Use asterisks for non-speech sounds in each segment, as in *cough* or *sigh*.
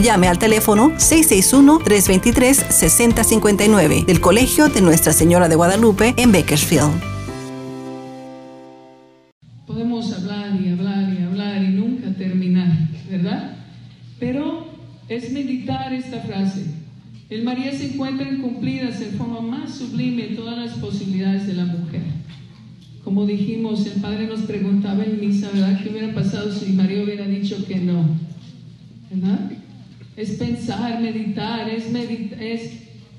llame al teléfono 661-323-6059 del Colegio de Nuestra Señora de Guadalupe en Bakersfield. Podemos hablar y hablar y hablar y nunca terminar, ¿verdad? Pero es meditar esta frase. El María se encuentra cumplidas en forma más sublime todas las posibilidades de la mujer. Como dijimos, el Padre nos preguntaba en misa, ¿verdad? ¿Qué hubiera pasado si María hubiera dicho que no? ¿Verdad? Es pensar, meditar, es,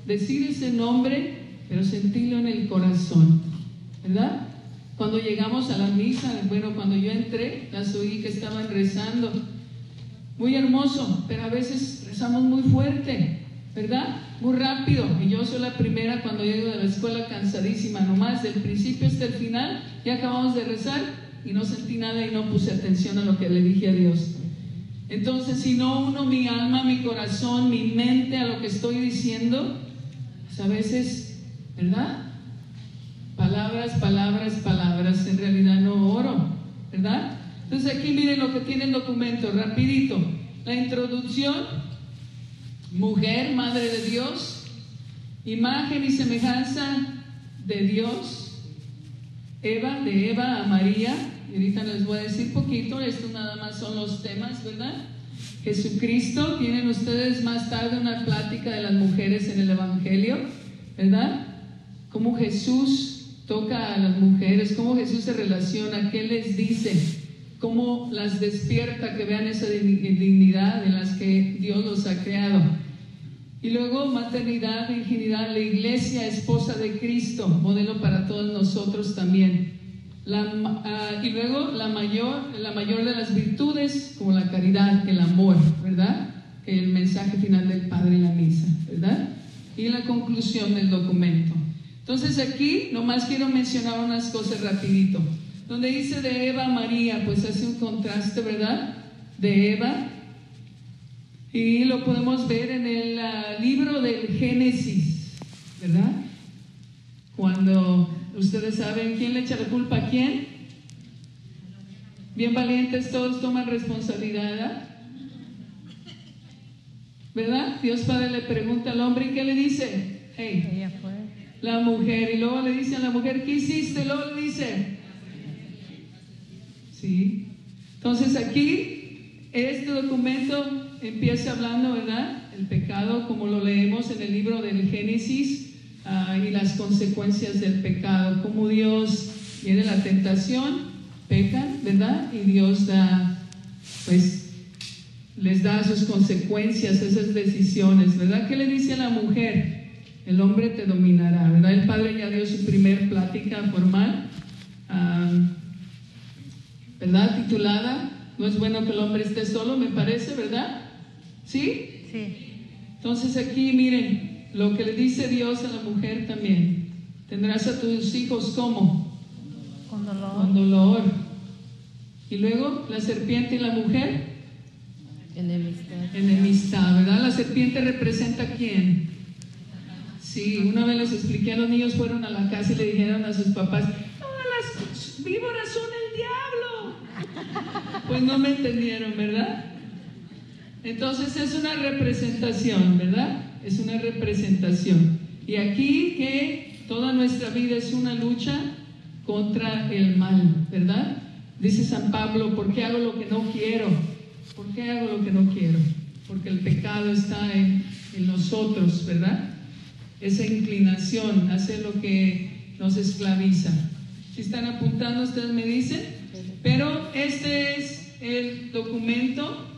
decir ese nombre, pero sentirlo en el corazón, ¿verdad? Cuando llegamos a la misa, bueno, cuando yo entré, las oí que estaban rezando, muy hermoso, pero a veces rezamos muy fuerte, ¿verdad? Muy rápido. Y yo soy la primera cuando llego de la escuela cansadísima, nomás del principio hasta el final, ya acabamos de rezar y no sentí nada y no puse atención a lo que le dije a Dios. Entonces, si no uno mi alma, mi corazón, mi mente a lo que estoy diciendo, pues a veces, ¿verdad? Palabras, palabras, palabras, en realidad no oro, ¿verdad? Entonces aquí miren lo que tiene el documento, rapidito. La introducción, mujer, madre de Dios, imagen y semejanza de Dios, Eva, de Eva a María, ahorita les voy a decir poquito, esto nada más son los temas, ¿verdad? Jesucristo, tienen ustedes más tarde una plática de las mujeres en el Evangelio, ¿verdad? Cómo Jesús toca a las mujeres, cómo Jesús se relaciona, qué les dice, cómo las despierta, que vean esa dignidad en las que Dios los ha creado. Y luego maternidad, virginidad, la iglesia, esposa de Cristo, modelo para todos nosotros también. Ah, y luego la mayor, la mayor de las virtudes, como la caridad, el amor, ¿verdad? El mensaje final del Padre en la misa, ¿verdad? Y la conclusión del documento. Entonces aquí nomás quiero mencionar unas cosas rapidito. Donde dice de Eva María, pues hace un contraste, ¿verdad? De Eva. Y lo podemos ver en el ah, libro del Génesis, ¿verdad? Cuando Ustedes saben quién le echa la culpa a quién. Bien valientes, todos toman responsabilidad. ¿Verdad? Dios Padre le pregunta al hombre y ¿qué le dice? Hey, la mujer. Y luego le dice a la mujer, ¿qué hiciste? Luego le dice, sí. Entonces aquí, este documento empieza hablando, ¿verdad? El pecado, como lo leemos en el libro del Génesis, Ah, y las consecuencias del pecado, como Dios viene la tentación, pecan, ¿verdad? Y Dios da, pues, les da sus consecuencias, esas decisiones, ¿verdad? ¿Qué le dice a la mujer? El hombre te dominará, ¿verdad? El Padre ya dio su primer plática formal, ah, ¿verdad? Titulada, no es bueno que el hombre esté solo, me parece, ¿verdad? ¿Sí? Sí. Entonces aquí, miren, lo que le dice Dios a la mujer también. Tendrás a tus hijos como? Con dolor. Con dolor. Y luego la serpiente y la mujer. Enemistad. Enemistad, ¿verdad? La serpiente representa a quién? Sí, una vez les expliqué a los niños, fueron a la casa y le dijeron a sus papás, las víboras son el diablo. Pues no me entendieron, ¿verdad? Entonces es una representación, ¿verdad? Es una representación. Y aquí que toda nuestra vida es una lucha contra el mal, ¿verdad? Dice San Pablo, ¿por qué hago lo que no quiero? ¿Por qué hago lo que no quiero? Porque el pecado está en, nosotros, ¿verdad? Esa inclinación hace lo que nos esclaviza. Si están apuntando, ustedes me dicen. Pero este es el documento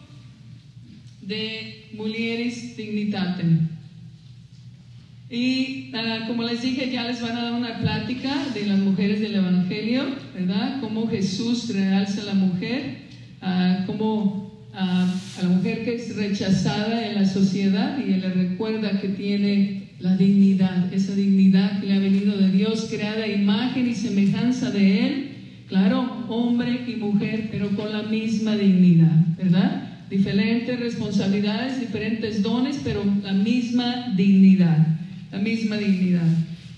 de Mulieris Dignitatem. Y ah, como les dije, ya les van a dar una plática de las mujeres del Evangelio, ¿verdad? Cómo Jesús realza a la mujer, uh, cómo a la mujer que es rechazada en la sociedad y le recuerda que tiene la dignidad, esa dignidad que le ha venido de Dios, creada imagen y semejanza de Él, claro, hombre y mujer, pero con la misma dignidad, ¿verdad? Diferentes responsabilidades, diferentes dones, pero la misma dignidad, la misma dignidad.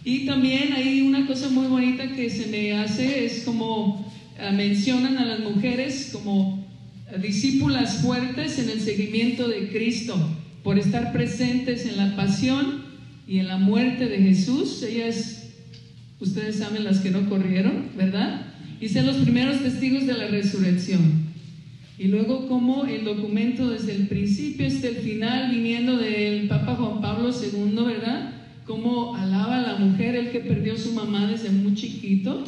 Y también hay una cosa muy bonita que se me hace, es como ah, mencionan a las mujeres como discípulas fuertes en el seguimiento de Cristo, por estar presentes en la pasión y en la muerte de Jesús. Ellas, ustedes saben las que no corrieron, ¿verdad? Y son los primeros testigos de la resurrección. Y luego como el documento desde el principio hasta el final, viniendo del Papa Juan Pablo II, ¿verdad? Cómo alaba a la mujer, el que perdió su mamá desde muy chiquito,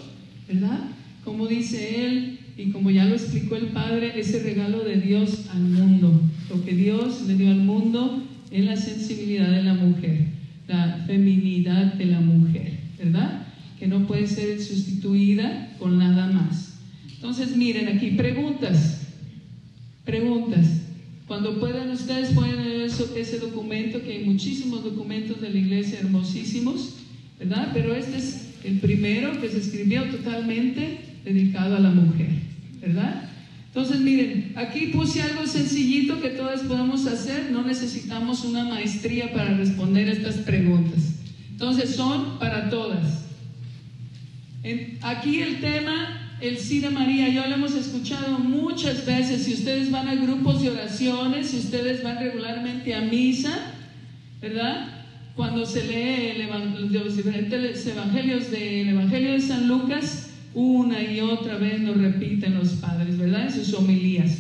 ¿verdad? Como dice él, y como ya lo explicó el Padre, ese regalo de Dios al mundo, lo que Dios le dio al mundo es la sensibilidad de la mujer, la feminidad de la mujer, ¿verdad? Que no puede ser sustituida con nada más. Entonces, miren aquí, preguntas, preguntas. Cuando puedan ustedes pueden leer ese documento, que hay muchísimos documentos de la iglesia hermosísimos, ¿verdad? Pero este es el primero que se escribió totalmente dedicado a la mujer, ¿verdad? Entonces, miren, aquí puse algo sencillito que todas podemos hacer, no necesitamos una maestría para responder estas preguntas. Entonces, son para todas. aquí el tema, el de María, ya lo hemos escuchado muchas veces, si ustedes van a grupos de oraciones, si ustedes van regularmente a misa, ¿verdad? Cuando se lee los diferentes evangelios del Evangelio de San Lucas, una y otra vez nos repiten los padres, ¿verdad? En sus homilías.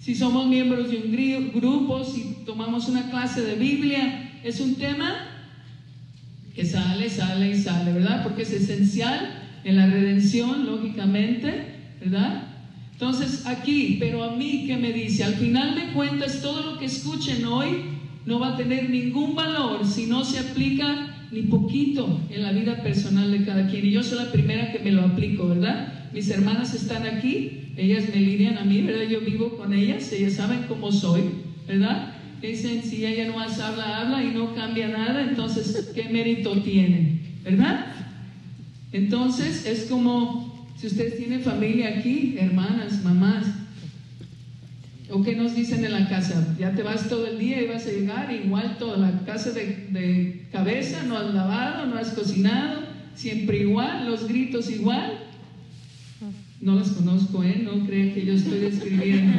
Si somos miembros de un grupo, si tomamos una clase de Biblia, es un tema que sale, sale y sale, ¿verdad? Porque es esencial en la redención, lógicamente, ¿verdad? Entonces, aquí, pero a mí, ¿qué me dice? Al final de cuentas, todo lo que escuchen hoy no va a tener ningún valor si no se aplica ni poquito en la vida personal de cada quien. Y yo soy la primera que me lo aplico, ¿verdad? Mis hermanas están aquí, ellas me lidian a mí, ¿verdad? Yo vivo con ellas, ellas saben cómo soy, ¿verdad? Dicen, si ella no más habla, habla y no cambia nada, entonces, ¿qué mérito tiene? ¿Verdad? Entonces, es como si ustedes tienen familia aquí, hermanas, mamás, ¿O qué nos dicen en la casa? Ya te vas todo el día y vas a llegar igual toda la casa de, cabeza, no has lavado, no has cocinado, siempre igual, los gritos igual. No las conozco, ¿eh? No creen que yo estoy describiendo.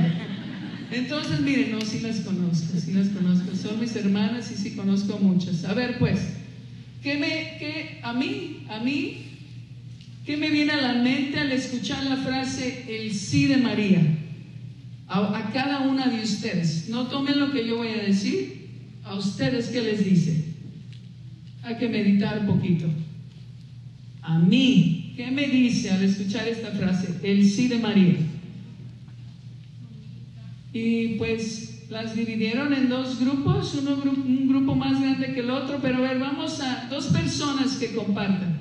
Entonces, miren, no, sí las conozco, sí las conozco. Son mis hermanas y sí conozco muchas. A ver, pues, ¿qué me, qué, a mí, a mí, qué me viene a la mente al escuchar la frase el sí de María? a, cada una de ustedes. No tomen lo que yo voy a decir, a ustedes qué les dice. Hay que meditar un poquito. A mí, ¿qué me dice al escuchar esta frase? El sí de María. Y pues las dividieron en dos grupos, uno, un grupo más grande que el otro, pero a ver, vamos a dos personas que compartan.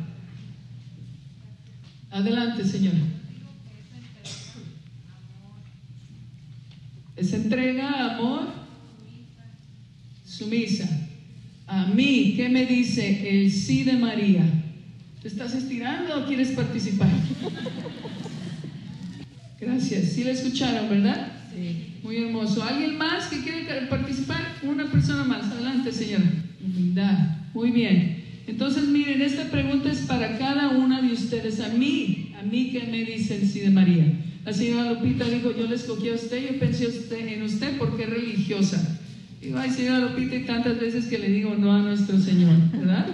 Adelante, señora. Es entrega, amor, sumisa. A mí, ¿qué me dice el sí de María? ¿Te estás estirando o quieres participar? Gracias. Sí la escucharon, ¿verdad? Sí. Muy hermoso. ¿Alguien más que quiere participar? Una persona más. Adelante, señora. Humildad. Muy bien. Entonces, miren, esta pregunta es para cada una de ustedes. A mí, a mí, ¿qué me dice el sí de María? La señora Lupita dijo, yo le escogí a usted, yo pensé en usted porque es religiosa. Digo, ay, señora Lupita, y tantas veces que le digo no a nuestro Señor, ¿verdad?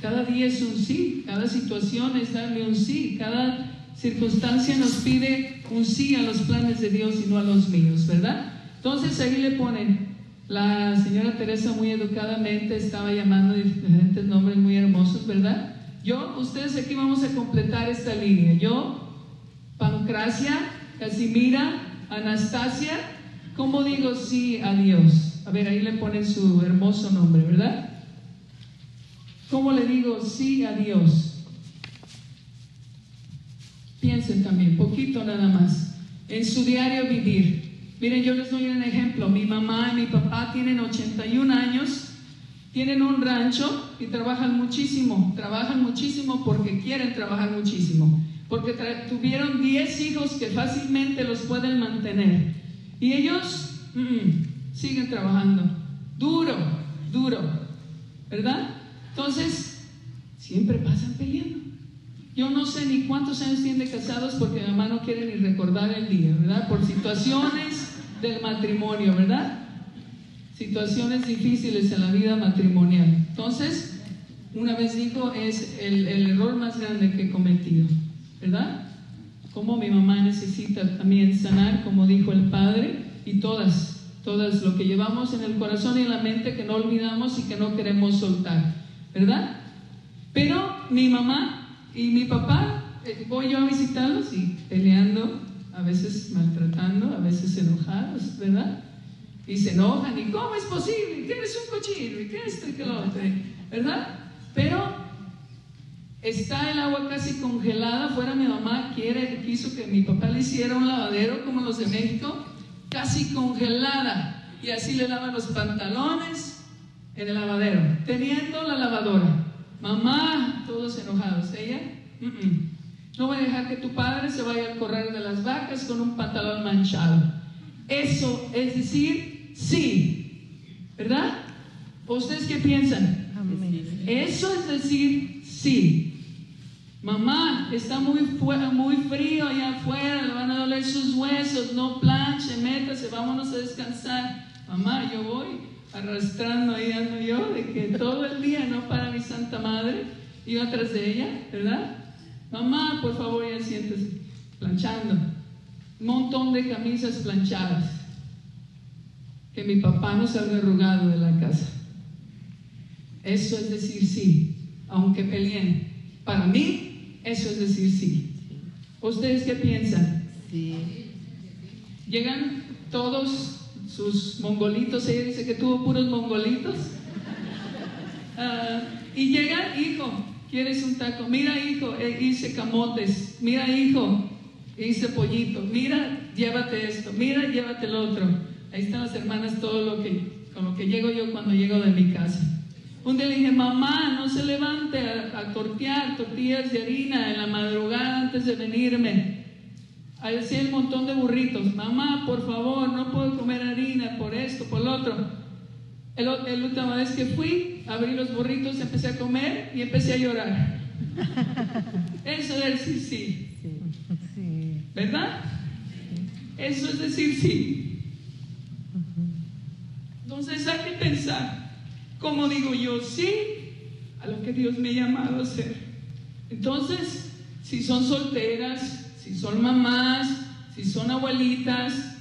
Cada día es un sí, cada situación es darle un sí, cada circunstancia nos pide un sí a los planes de Dios y no a los míos, ¿verdad? Entonces ahí le ponen, la señora Teresa muy educadamente estaba llamando diferentes nombres muy hermosos, ¿verdad? Yo, ustedes aquí vamos a completar esta línea. Yo Pancracia, Casimira, Anastasia. ¿Cómo digo sí a Dios? A ver, ahí le ponen su hermoso nombre, ¿verdad? ¿Cómo le digo sí a Dios? Piensen también, poquito nada más. En su diario vivir, Miren, yo les doy un ejemplo. Mi mamá y mi papá tienen 81 años, tienen un rancho y trabajan muchísimo. Trabajan muchísimo porque quieren trabajar muchísimo. Porque tuvieron 10 hijos que fácilmente los pueden mantener. Y ellos mm, siguen trabajando. Duro, duro. ¿Verdad? Entonces, siempre pasan peleando. Yo no sé ni cuántos años tienen de casados porque mi mamá no quiere ni recordar el día, ¿verdad? Por situaciones del matrimonio, ¿verdad? Situaciones difíciles en la vida matrimonial. Entonces, una vez dijo, es el, el error más grande que he cometido, ¿verdad? Como mi mamá necesita también sanar, como dijo el Padre, y todas, todas lo que llevamos en el corazón y en la mente que no olvidamos y que no queremos soltar, ¿verdad? Pero mi mamá y mi papá, eh, voy yo a visitarlos y peleando, a veces maltratando, a veces enojados, ¿verdad? Y se enojan, ¿y cómo es posible? ¿Qué eres un cochino? ¿Y qué es esto y qué lo otro? ¿Verdad? Pero está el agua casi congelada, fuera mi mamá quiere, quiso que mi papá le hiciera un lavadero como los de México, casi congelada, y así le lavan los pantalones en el lavadero, teniendo la lavadora. Mamá, todos enojados. Ella, no voy a dejar que tu padre se vaya al correr de las vacas con un pantalón manchado. Eso es decir, sí. ¿Verdad? ¿Ustedes qué piensan? Eso es decir, sí. Mamá, está muy, muy frío allá afuera, le van a doler sus huesos, no planche, métase, vámonos a descansar. Mamá, yo voy arrastrando ahí ando yo, de que todo el día no para mi Santa Madre, iba atrás de ella, ¿verdad? Mamá, por favor, ya siéntese, planchando. Un montón de camisas planchadas. Que mi papá no salga arrugado de la casa. Eso es decir sí, aunque peleen. Para mí, eso es decir sí. ¿Ustedes qué piensan? Sí. Llegan todos sus mongolitos, ella dice que tuvo puros mongolitos. Ah, y llega, hijo, ¿quieres un taco? Mira, hijo, eh, hice camotes. Mira, hijo, hice pollito. Mira, llévate esto. Mira, llévate el otro. Ahí están las hermanas, todo lo que, con lo que llego yo cuando llego de mi casa. Un día le dije, mamá, no se levante a, a tortear tortillas de harina en la madrugada antes de venirme. Ahí decía el montón de burritos. Mamá, por favor, no puedo comer harina por esto, por lo otro. El, última vez que fui, abrí los burritos, empecé a comer y empecé a llorar. *laughs* Eso es decir sí. sí. ¿Verdad? Eso es decir sí. Entonces hay que pensar, ¿cómo digo yo sí a lo que Dios me ha llamado a hacer? Entonces, si son solteras, si son mamás, si son abuelitas,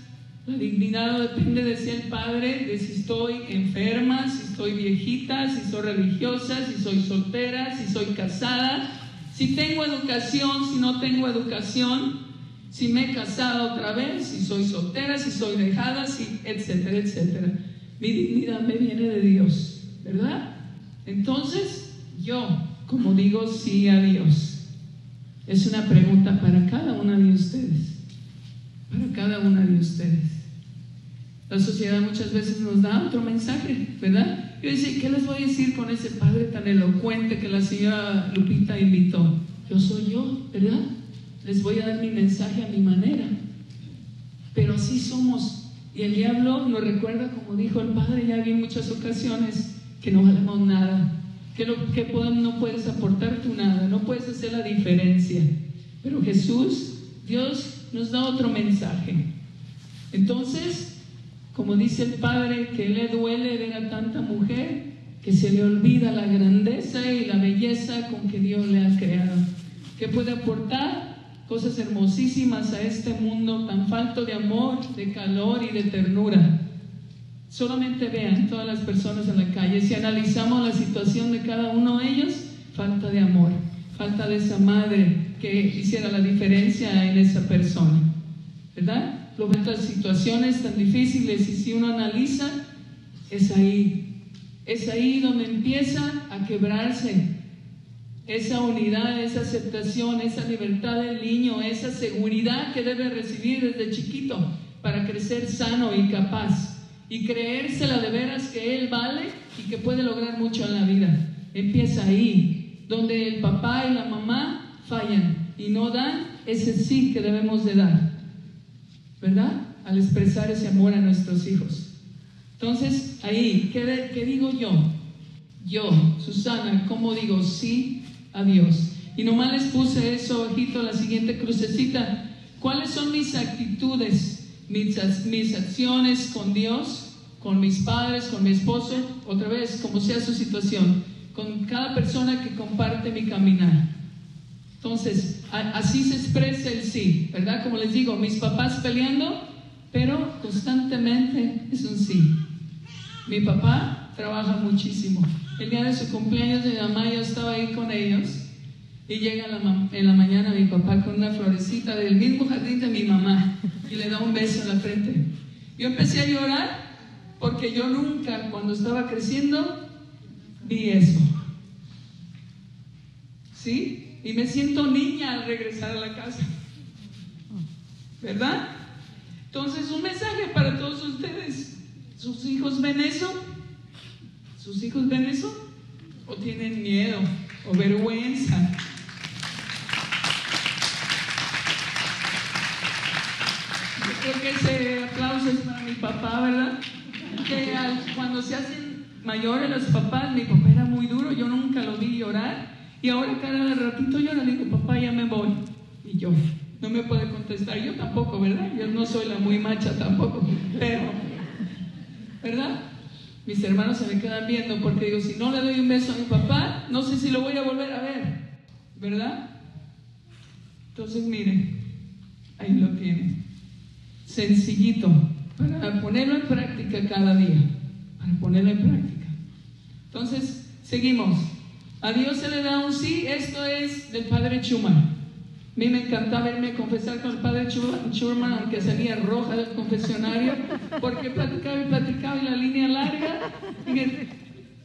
la dignidad depende de si el padre, de si estoy enferma, si estoy viejita, si soy religiosa, si soy soltera, si soy casada, si tengo educación, si no tengo educación, si me he casado otra vez, si soy soltera, si soy dejada, si, etcétera, etcétera. Mi dignidad me viene de Dios, ¿verdad? Entonces, yo, como digo sí a Dios, es una pregunta para cada una de ustedes, para cada una de ustedes. La sociedad muchas veces nos da otro mensaje, ¿verdad? Yo decía, ¿qué les voy a decir con ese padre tan elocuente que la señora Lupita invitó? Yo soy yo, ¿verdad? Les voy a dar mi mensaje a mi manera. Pero así somos. Y el diablo nos recuerda, como dijo el Padre ya en muchas ocasiones, que no valemos nada, que, lo, que no puedes aportar tú nada, no puedes hacer la diferencia. Pero Jesús, Dios nos da otro mensaje. Entonces, como dice el Padre, que le duele ver a tanta mujer, que se le olvida la grandeza y la belleza con que Dios le ha creado, que puede aportar cosas hermosísimas a este mundo tan falto de amor, de calor y de ternura. Solamente vean todas las personas en la calle, si analizamos la situación de cada uno de ellos, falta de amor, falta de esa madre que hiciera la diferencia en esa persona, ¿verdad? Lo estas situaciones tan difíciles y si uno analiza, es ahí, es ahí donde empieza a quebrarse esa unidad, esa aceptación, esa libertad del niño, esa seguridad que debe recibir desde chiquito para crecer sano y capaz y creérsela de veras que él vale y que puede lograr mucho en la vida. Empieza ahí, donde el papá y la mamá fallan y no dan ese sí que debemos de dar, ¿verdad? Al expresar ese amor a nuestros hijos. Entonces, ahí, ¿qué, qué digo yo? Yo, Susana, ¿cómo digo sí a Dios? Y nomás les puse eso, ojito, la siguiente crucecita. ¿Cuáles son mis actitudes, mis, mis acciones con Dios, con mis padres, con mi esposo? Otra vez, como sea su situación, con cada persona que comparte mi caminar. Entonces, así se expresa el sí, ¿verdad? Como les digo, mis papás peleando, pero constantemente es un sí. Mi papá trabaja muchísimo. El día de su cumpleaños mi mamá yo estaba ahí con ellos y llega en la mañana mi papá con una florecita del mismo jardín de mi mamá y le da un beso en la frente. Yo empecé a llorar porque yo nunca, cuando estaba creciendo, vi eso. ¿Sí? Y me siento niña al regresar a la casa. ¿Verdad? Entonces, un mensaje para todos ustedes. ¿Sus hijos ven eso? ¿Sus hijos ven eso? ¿O tienen miedo o vergüenza? creo que ese aplauso es para mi papá, ¿verdad? Que cuando se hacen mayores los papás, mi papá era muy duro, yo nunca lo vi llorar. Y ahora cada ratito llora, le digo, papá, ya me voy. Y yo, no me puede contestar, yo tampoco, ¿verdad? Yo no soy la muy macha tampoco, pero, ¿verdad? Mis hermanos se me quedan viendo porque digo, si no le doy un beso a mi papá, no sé si lo voy a volver a ver, ¿verdad? Entonces, miren, ahí lo tienen sencillito para ponerlo en práctica cada día, para ponerlo en práctica. Entonces, seguimos. A Dios se le da un sí, esto es del Padre Schumann. A mí me encantaba verme confesar con el Padre Schumann, aunque salía roja del confesionario, porque platicaba y platicaba y la línea larga.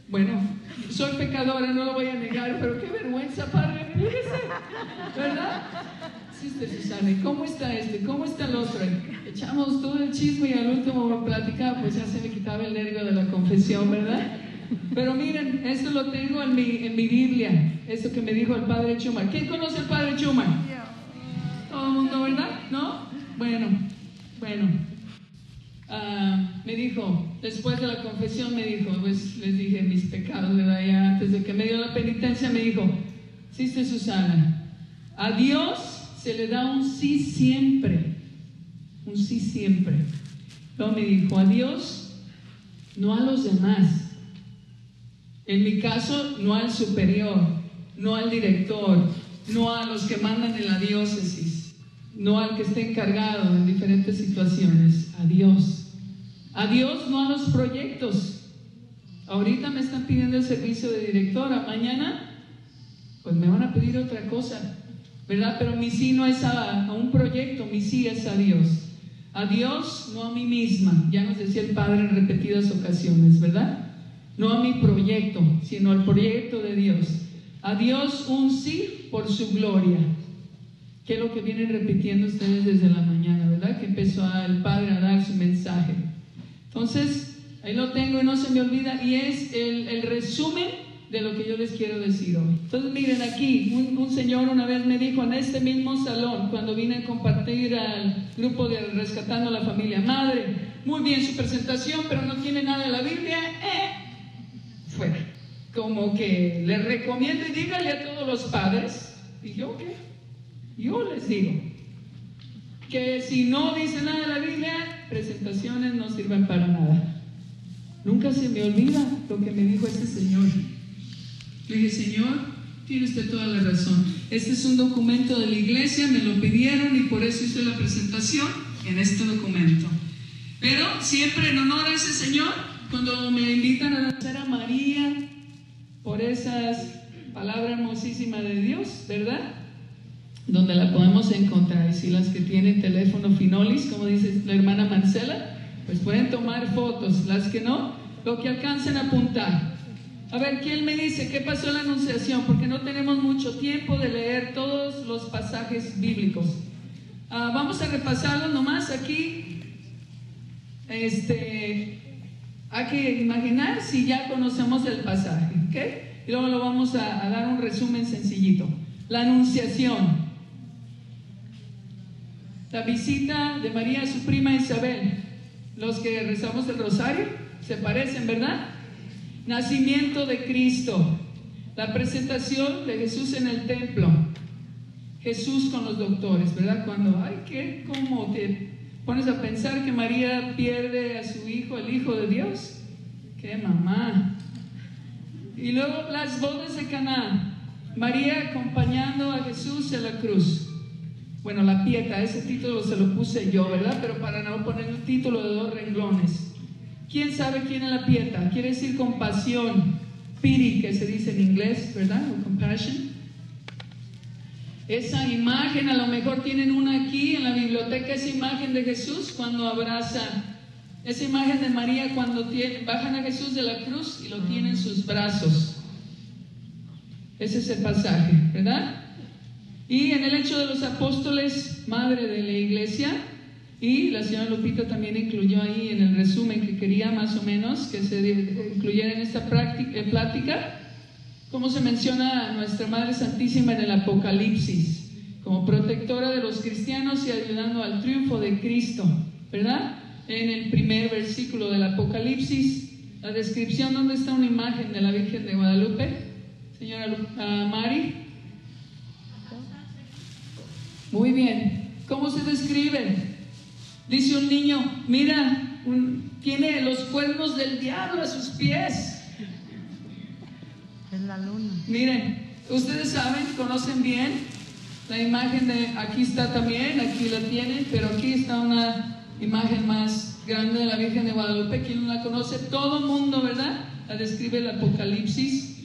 bueno, soy pecadora, no lo voy a negar, pero qué vergüenza, Padre, ¿verdad? ¿y cómo está este? ¿Cómo está el otro? Echamos todo el chisme y al último platicaba, pues ya se me quitaba el nervio de la confesión, ¿verdad? Pero miren, eso lo tengo en mi, en mi Biblia, eso que me dijo el padre Schumann. ¿Quién conoce al padre Schumann? Todo el mundo, ¿verdad? ¿No? Bueno, bueno. Ah, me dijo, después de la confesión me dijo, pues les dije mis pecados, ¿verdad? Ya antes de que me dio la penitencia me dijo, sí, Susana, a Dios se le da un sí siempre, un sí siempre. Luego me dijo, a Dios, no a los demás. En mi caso, no al superior, no al director, no a los que mandan en la diócesis, no al que esté encargado en diferentes situaciones, a Dios. A Dios, no a los proyectos. Ahorita me están pidiendo el servicio de directora, mañana pues me van a pedir otra cosa. ¿verdad? Pero mi sí no es a, un proyecto, mi sí es a Dios. A Dios, no a mí misma, ya nos decía el Padre en repetidas ocasiones, ¿verdad? No a mi proyecto, sino al proyecto de Dios. A Dios un sí por su gloria, que es lo que vienen repitiendo ustedes desde la mañana, ¿verdad? Que empezó el Padre a dar su mensaje. Entonces, ahí lo tengo y no se me olvida, y es el, el resumen de lo que yo les quiero decir hoy. Entonces miren aquí, un, señor una vez me dijo en este mismo salón, cuando vine a compartir al grupo de Rescatando la Familia Madre, muy bien su presentación, pero no tiene nada de la Biblia, eh, fuera. Como que les recomiendo y dígale a todos los padres, y yo qué, yo les digo, que si no dice nada la Biblia, presentaciones no sirven para nada. Nunca se me olvida lo que me dijo este señor. Le dije, Señor, tiene usted toda la razón. Este es un documento de la iglesia, me lo pidieron y por eso hice la presentación en este documento. Pero siempre en honor a ese Señor, cuando me invitan a danzar a María por esas palabras hermosísimas de Dios, ¿verdad? Donde la podemos encontrar. Y si las que tienen teléfono Finolis, como dice la hermana Marcela, pues pueden tomar fotos. Las que no, lo que alcancen a apuntar. A ver, ¿quién me dice qué pasó en la anunciación? Porque no tenemos mucho tiempo de leer todos los pasajes bíblicos. Ah, vamos a repasarlos nomás aquí. este, hay que imaginar si ya conocemos el pasaje, ¿ok? Y luego lo vamos a, a dar un resumen sencillito. La anunciación. La visita de María a su prima Isabel. Los que rezamos el rosario se parecen, ¿verdad? Nacimiento de Cristo. La presentación de Jesús en el templo. Jesús con los doctores, ¿verdad? Cuando, ay, ¿qué? ¿Cómo te pones a pensar que María pierde a su hijo, el hijo de Dios? ¡Qué mamá! Y luego las bodas de Caná. María acompañando a Jesús en la cruz. Bueno, la pieta, ese título se lo puse yo, ¿verdad? Pero para no poner un título de dos renglones. ¿Quién sabe quién es la pieta? Quiere decir compasión, pity, que se dice en inglés, ¿verdad? O compassion. Esa imagen, a lo mejor tienen una aquí en la biblioteca, esa imagen de Jesús cuando abraza, esa imagen de María cuando tiene, bajan a Jesús de la cruz y lo tiene en sus brazos. Ese es el pasaje, ¿verdad? Y en el hecho de los apóstoles, madre de la iglesia, y la señora Lupita también incluyó ahí en el resumen que quería más o menos que se incluyera en esta práctica, plática, cómo se menciona a nuestra Madre Santísima en el Apocalipsis, como protectora de los cristianos y ayudando al triunfo de Cristo, ¿verdad? En el primer versículo del Apocalipsis, la descripción donde está una imagen de la Virgen de Guadalupe, señora uh, Mari. Muy bien. ¿Cómo se describe? Dice un niño, mira, un, tiene los cuernos del diablo a sus pies. Es la luna. Miren, ustedes saben, conocen bien la imagen de, aquí está también, aquí la tienen, pero aquí está una imagen más grande de la Virgen de Guadalupe. ¿Quién no la conoce? Todo el mundo, ¿verdad? La describe el Apocalipsis.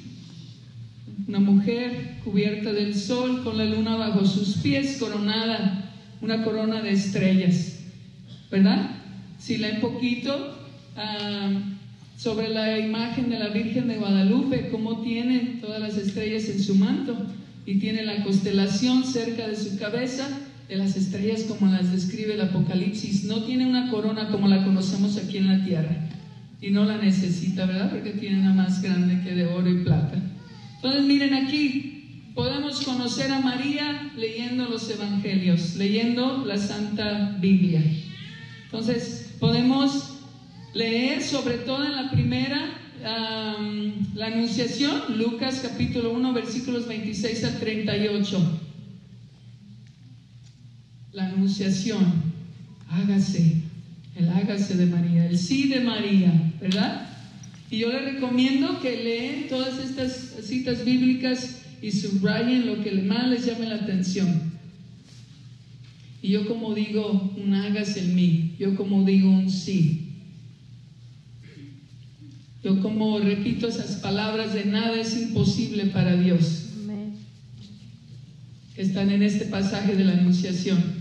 Una mujer cubierta del sol con la luna bajo sus pies, coronada, una corona de estrellas. ¿verdad? Si leen poquito uh, sobre la imagen de la Virgen de Guadalupe, cómo tiene todas las estrellas en su manto y tiene la constelación cerca de su cabeza de las estrellas como las describe el Apocalipsis. No tiene una corona como la conocemos aquí en la tierra y no la necesita, ¿verdad? Porque tiene una más grande que de oro y plata. Entonces miren aquí, podemos conocer a María leyendo los evangelios, leyendo la Santa Biblia. Entonces, podemos leer sobre todo en la primera, la anunciación, Lucas capítulo 1, versículos 26 al 38. La anunciación, hágase, el hágase de María, el sí de María, ¿verdad? Y yo le recomiendo que leen todas estas citas bíblicas y subrayen lo que más les llame la atención. Y yo como digo un hágase en mí, yo como digo un sí. Yo como repito esas palabras de nada es imposible para Dios. Que están en este pasaje de la Anunciación.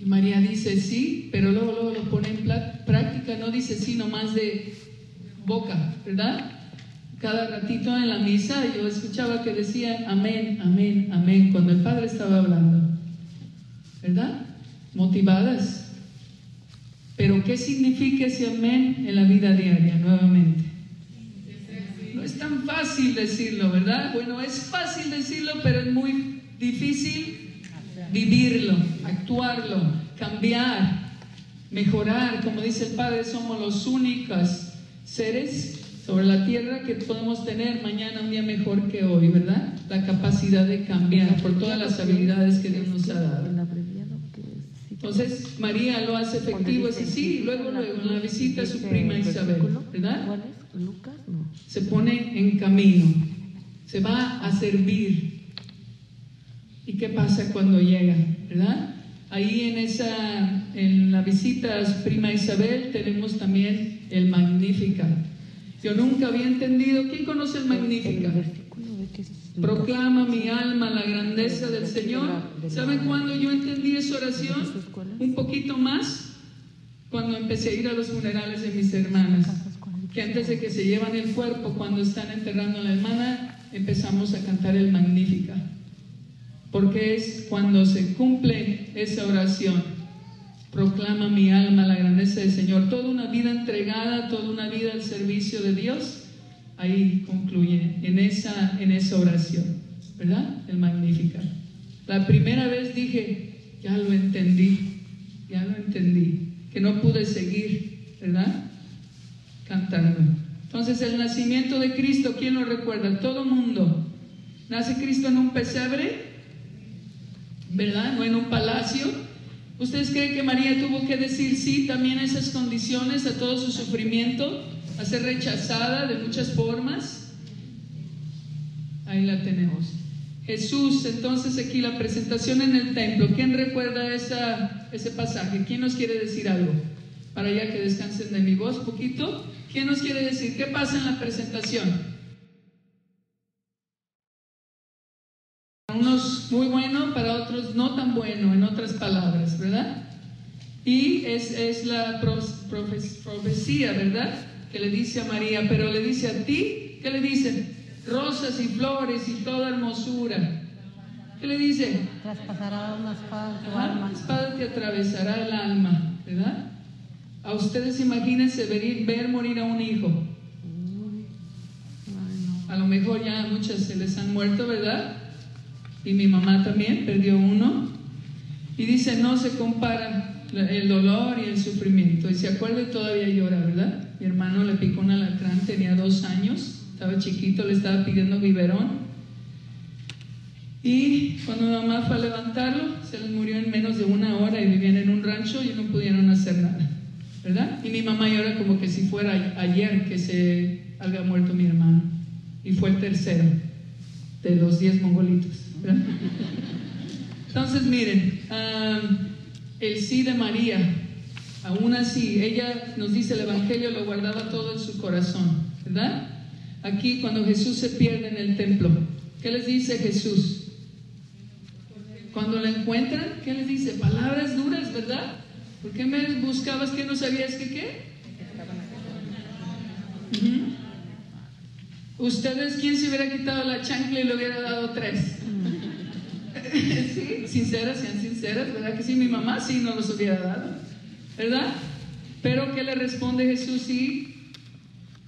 Y María dice sí, pero luego, luego lo pone en práctica, no dice sí nomás de boca, ¿verdad? cada ratito en la misa yo escuchaba que decían amén, amén, amén, cuando el Padre estaba hablando. ¿Verdad? Motivadas. Pero ¿qué significa ese amén en la vida diaria nuevamente? No es tan fácil decirlo, ¿verdad? Bueno, es fácil decirlo, pero es muy difícil vivirlo, actuarlo, cambiar, mejorar. Como dice el Padre, somos los únicos seres sobre la tierra que podemos tener mañana un día mejor que hoy, ¿verdad? La capacidad de cambiar por todas las habilidades que Dios nos ha dado. Entonces María lo hace efectivo, ese sí, luego, luego en la visita a su prima Isabel, ¿verdad? Se pone en camino, se va a servir. ¿Y qué pasa cuando llega, verdad? Ahí en esa, en la visita a prima Isabel tenemos también el Magnificat yo nunca había entendido. ¿Quién conoce el Magnífica? Proclama mi alma la grandeza del Señor. ¿Saben cuándo yo entendí esa oración? Un poquito más cuando empecé a ir a los funerales de mis hermanas. Que antes de que se llevan el cuerpo, cuando están enterrando a la hermana, empezamos a cantar el Magnífica. Porque es cuando se cumple esa oración. proclama mi alma la grandeza del Señor. Toda una vida entregada, toda una vida al servicio de Dios. Ahí concluye en esa, en esa oración, ¿verdad? El Magnífica. La primera vez dije, ya lo entendí, ya lo entendí, que no pude seguir, ¿verdad? Cantando. Entonces el nacimiento de Cristo, ¿quién lo recuerda? Todo mundo. ¿Nace Cristo en un pesebre? ¿Verdad? No en un palacio. ¿Ustedes creen que María tuvo que decir sí también a esas condiciones, a todo su sufrimiento, a ser rechazada de muchas formas? Ahí la tenemos. Jesús, entonces aquí la presentación en el templo. ¿Quién recuerda esa, ese pasaje? ¿Quién nos quiere decir algo? Para ya que descansen de mi voz poquito. ¿Quién nos quiere decir? ¿Qué pasa en la presentación? Tan bueno, en otras palabras, ¿verdad? Y es, es la profecía, ¿verdad? Que le dice a María, pero le dice a ti, ¿qué le dice? Rosas y flores y toda hermosura. ¿Qué le dice? Traspasará una espada tu alma. espada te atravesará el alma, ¿verdad? A ustedes imagínense ver, ver morir a un hijo. A lo mejor ya muchas se les han muerto, ¿verdad? Y mi mamá también perdió uno. Y dice, no se compara el dolor y el sufrimiento. Y se acuerda todavía llora, ¿verdad? Mi hermano le picó un alacrán, tenía dos años, estaba chiquito, le estaba pidiendo biberón. Y cuando mi mamá fue a levantarlo, se les murió en menos de una hora y vivían en un rancho y no pudieron hacer nada. ¿verdad? Y mi mamá llora como que si fuera ayer que se había muerto mi hermano. Y fue el tercero de los diez mongolitos. Entonces, miren, el sí de María, aún así, ella nos dice el Evangelio, lo guardaba todo en su corazón, ¿verdad? Aquí cuando Jesús se pierde en el templo, ¿qué les dice Jesús? Cuando la encuentran, ¿qué les dice? Palabras duras, ¿verdad? ¿Por qué me buscabas que no sabías que qué? Ustedes, ¿quién se hubiera quitado la chancla y le hubiera dado tres? *laughs* sí, sinceras, sean sinceras, ¿verdad que sí? Mi mamá sí no los hubiera dado, ¿verdad? Pero ¿qué le responde Jesús? Sí,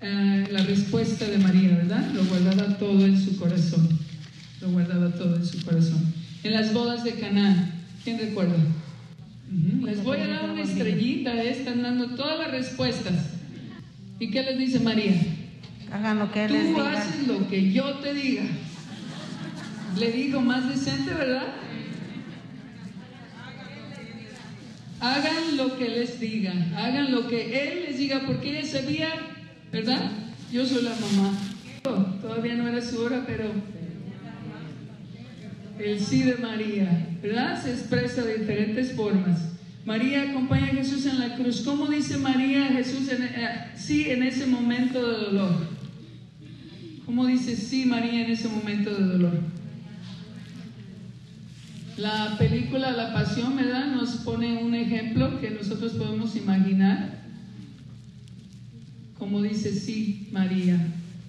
eh, la respuesta de María, ¿verdad? Lo guardaba todo en su corazón. Lo guardaba todo en su corazón. En las bodas de Canaán, ¿quién recuerda? Les voy a dar una estrellita, eh, están dando todas las respuestas. ¿Y qué les dice María? Hagan lo que Tú les diga. haces lo que yo te diga. Le digo más decente, ¿verdad? Hagan lo que les diga, hagan lo que Él les diga, porque ella sabía, ¿verdad? Yo soy la mamá. Todavía no era su hora, pero el sí de María, ¿verdad? Se expresa de diferentes formas. María acompaña a Jesús en la cruz. ¿Cómo dice María a Jesús eh, sí en ese momento de dolor? ¿Cómo dice sí María en ese momento de dolor? La película La Pasión, ¿verdad? Nos pone un ejemplo que nosotros podemos imaginar. Como dice sí María,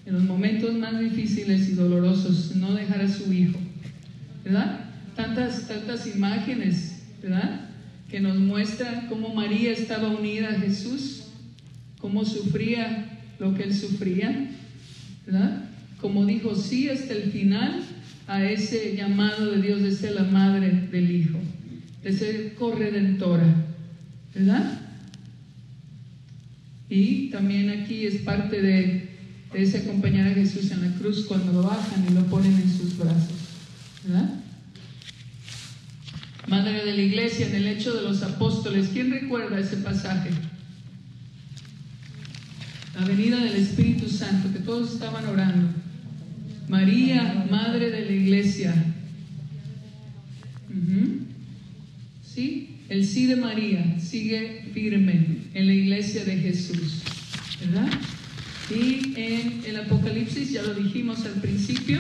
en los momentos más difíciles y dolorosos, no dejar a su hijo. ¿verdad? Tantas, tantas imágenes, ¿verdad? Que nos muestran cómo María estaba unida a Jesús, cómo sufría lo que él sufría, ¿verdad? Como dijo sí hasta el final a ese llamado de Dios de ser la madre del Hijo, de ser corredentora, ¿verdad? Y también aquí es parte de, de ese acompañar a Jesús en la cruz cuando lo bajan y lo ponen en sus brazos. ¿verdad? Madre de la iglesia en el hecho de los apóstoles. ¿Quién recuerda ese pasaje? La venida del Espíritu Santo, que todos estaban orando. María, Madre de la iglesia. ¿Sí? El sí de María sigue firme en la iglesia de Jesús. ¿Verdad? Y en el Apocalipsis, ya lo dijimos al principio,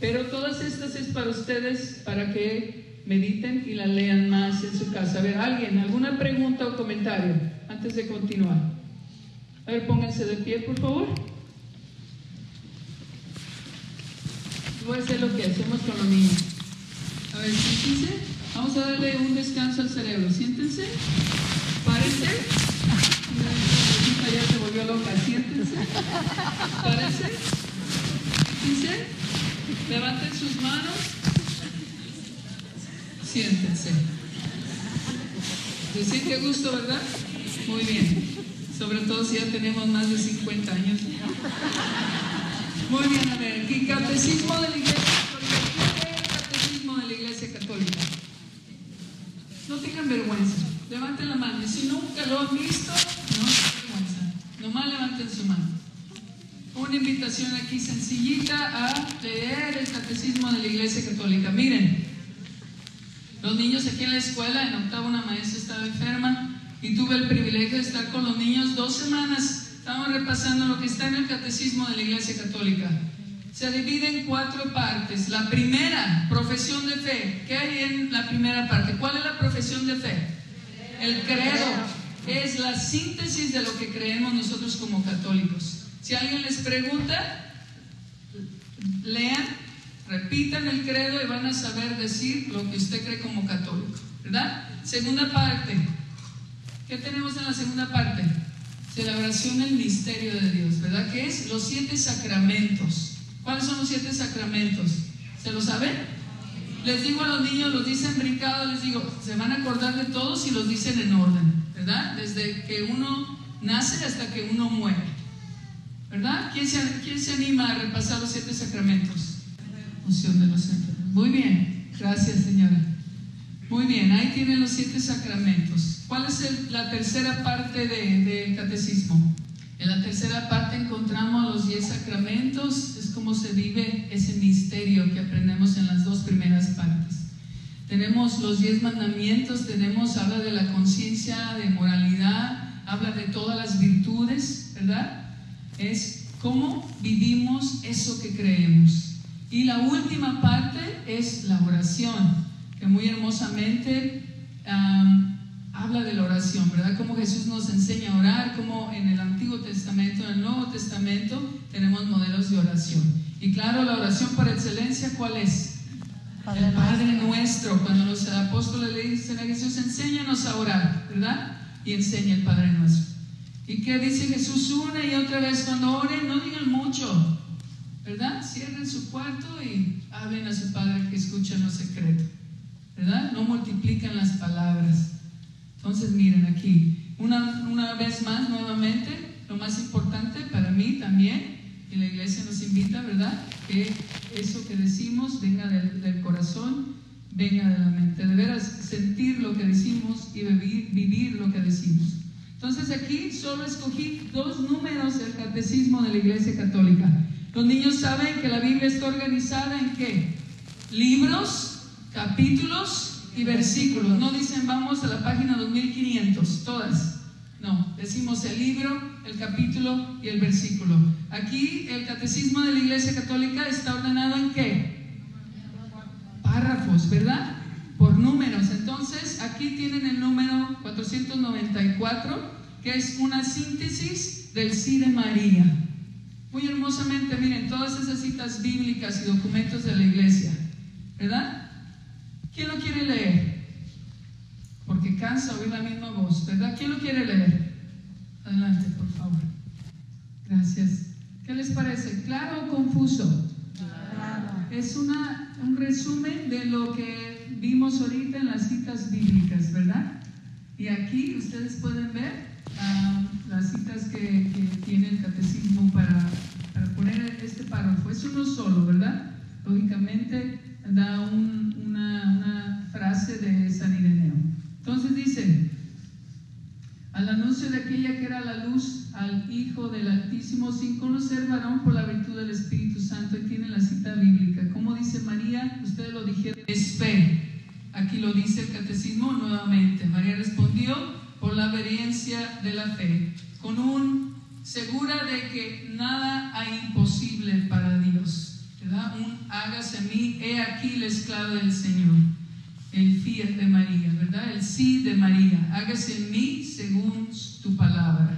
pero todas estas es para ustedes, para que mediten y la lean más en su casa. A ver, alguien, ¿alguna pregunta o comentario antes de continuar? A ver, pónganse de pie, por favor. Voy a hacer lo que hacemos con los niños. A ver, ¿qué dice? Vamos a darle un descanso al cerebro. Siéntense. Párense. Viejita ya se volvió loca. Siéntense. Párense. Siéntense. Levanten sus manos. Siéntense. ¿Se siente a gusto, verdad? Muy bien. Sobre todo si ya tenemos más de 50 años. Muy bien, a ver. Aquí, catecismo de la Iglesia Católica. ¿Qué es el catecismo de la Iglesia Católica? No tengan vergüenza. Levanten la mano. Si nunca lo han visto, no tengan vergüenza. Nomás levanten su mano. Una invitación aquí sencillita a leer el catecismo de la Iglesia Católica. Miren, los niños aquí en la escuela, en octavo una maestra estaba enferma y tuve el privilegio de estar con los niños dos semanas. Estamos repasando lo que está en el catecismo de la Iglesia Católica. Se divide en cuatro partes. La primera, profesión de fe. ¿Qué hay en la primera parte? ¿Cuál es la profesión de fe? El credo. Es la síntesis de lo que creemos nosotros como católicos. Si alguien les pregunta, lean, repitan el credo y van a saber decir lo que usted cree como católico. ¿Verdad? Segunda parte. ¿Qué tenemos en la segunda parte? Celebración del misterio de Dios, ¿verdad? ¿Qué es? Los siete sacramentos. ¿Cuáles son los siete sacramentos? ¿Se lo saben? Les digo a los niños, los dicen brincados, les digo, se van a acordar de todos y los dicen en orden, ¿verdad? Desde que uno nace hasta que uno muere, ¿verdad? ¿Quién se, quién se anima a repasar los siete sacramentos? De los enfermos. Muy bien, gracias señora. Muy bien, ahí tienen los siete sacramentos. ¿Cuál es la tercera parte de- del catecismo? En la tercera parte encontramos los diez sacramentos, es como se vive ese misterio que aprendemos en las dos primeras partes. Tenemos los diez mandamientos, tenemos, habla de la conciencia, de moralidad, habla de todas las virtudes, ¿verdad? Es cómo vivimos eso que creemos. Y la última parte es la oración, que muy hermosamente am, habla de la oración, ¿verdad? Cómo Jesús nos enseña a orar, cómo en el Antiguo Testamento, en el Nuevo Testamento tenemos modelos de oración. Y claro, la oración por excelencia, ¿cuál es? Padre el Padre nuestro. nuestro, cuando los apóstoles le dicen a Jesús, enséñanos a orar, ¿verdad? Y enseña el Padre nuestro. ¿Y qué dice Jesús una y otra vez? Cuando oren, no digan mucho, ¿verdad? Cierren su cuarto y hablen a su Padre que escucha en lo secreto, No multiplican las palabras. Entonces, miren aquí, una, una vez más, nuevamente, lo más importante para mí también, y la iglesia nos invita, ¿verdad? Que eso que decimos venga del, del corazón, venga de la mente, de veras sentir lo que decimos y vivir, vivir lo que decimos. Entonces aquí solo escogí dos números del catecismo de la iglesia católica. Los niños saben que la Biblia está organizada en qué? Libros, capítulos y versículos. No dicen vamos a la página 2500, todas. No, decimos el libro, el capítulo y el versículo. Aquí el catecismo de la Iglesia Católica está ordenado en qué? Párrafos, ¿verdad? Por números. Entonces, aquí tienen el número 494, que es una síntesis del sí de María. Muy hermosamente, miren, todas esas citas bíblicas y documentos de la iglesia, ¿verdad? ¿Quién lo quiere leer? Porque cansa oír la misma voz, ¿verdad? ¿Quién lo quiere leer? Adelante, por favor. Gracias. ¿Qué les parece? ¿Claro o confuso? Claro. Es una, un resumen de lo que vimos ahorita en las citas bíblicas, ¿verdad? Y aquí ustedes pueden ver ah, las citas que, que tiene el catecismo para, para poner este párrafo. Es uno solo, ¿verdad? Lógicamente da un- frase de San Ireneo. Entonces dice, al anuncio de aquella que era la luz al Hijo del Altísimo, sin conocer varón por la virtud del Espíritu Santo, y tiene la cita bíblica. Como dice María, ustedes lo dijeron, es fe. Aquí lo dice el catecismo nuevamente. María respondió por la obediencia de la fe, con un segura de que nada hay imposible para Dios. ¿verdad? Un hágase a mí, he aquí la esclava del Señor el fiat de María, ¿verdad? El sí de María. Hágase en mí según tu palabra.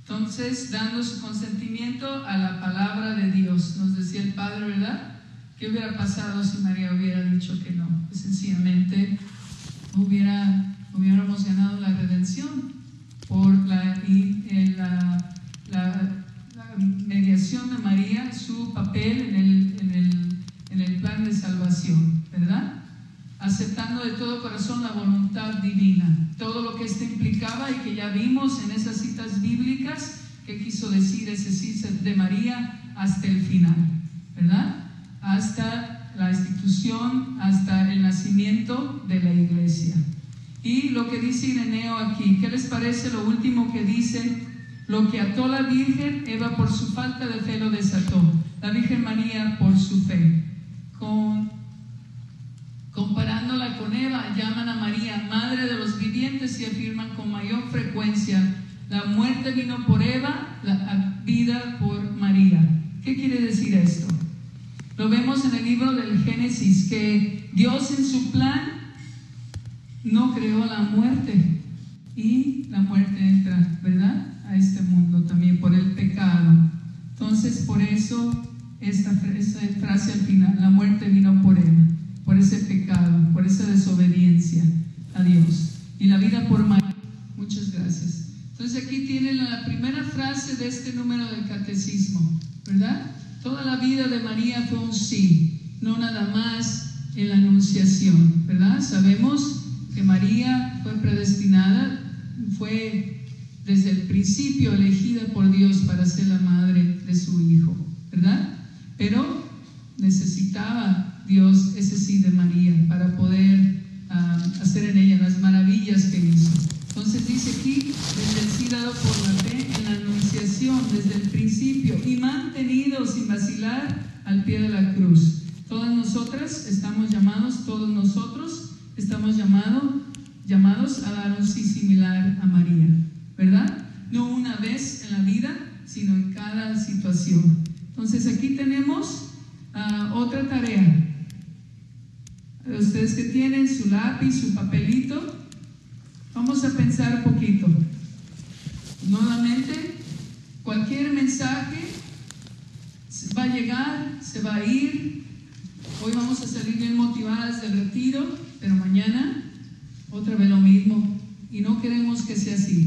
Entonces, dando su consentimiento a la palabra de Dios, nos decía el Padre, ¿verdad? ¿Qué hubiera pasado si María hubiera dicho que no? Pues sencillamente hubiera, hubiéramos ganado la redención por la, y, la, la, mediación de María, su papel en el, en, el, en el plan de salvación, ¿verdad? Aceptando de todo corazón la voluntad divina. Todo lo que esto implicaba y que ya vimos en esas citas bíblicas que quiso decir ese sí de María hasta el final, ¿verdad? Hasta la institución, hasta el nacimiento de la iglesia. Y lo que dice Ireneo aquí, ¿qué les parece lo último que dice? Lo que ató la Virgen, Eva por su falta de fe lo desató. La Virgen María por su fe. Con, comparándola con Eva, llaman a María Madre de los vivientes y afirman con mayor frecuencia, la muerte vino por Eva, la vida por María. ¿Qué quiere decir esto? Lo vemos en el libro del Génesis, que Dios en su plan no creó la muerte y la muerte entra, ¿verdad? A este mundo también por el pecado. Entonces, por eso esta, frase al final, la muerte vino por Eva, por ese pecado, por esa desobediencia a Dios. Y la vida por María. Muchas gracias. Entonces aquí tienen la primera frase de este número del catecismo. ¿verdad? Toda la vida de María fue un sí, no nada más en la anunciación, ¿verdad? Sabemos que María fue predestinada, fue desde el principio elegida por Dios sin vacilar al pie de la cruz. Todas nosotras estamos llamados, todos nosotros estamos llamados llamados a dar un sí similar a María, ¿verdad? No una vez en la vida, sino en cada situación. Entonces aquí tenemos uh, otra tarea. Ustedes que tienen su lápiz, su papelito, Vamos a pensar un poquito. Nuevamente, cualquier mensaje va a llegar, se va a ir. Hoy vamos a salir bien motivadas del retiro, pero mañana otra vez lo mismo. Y no queremos que sea así.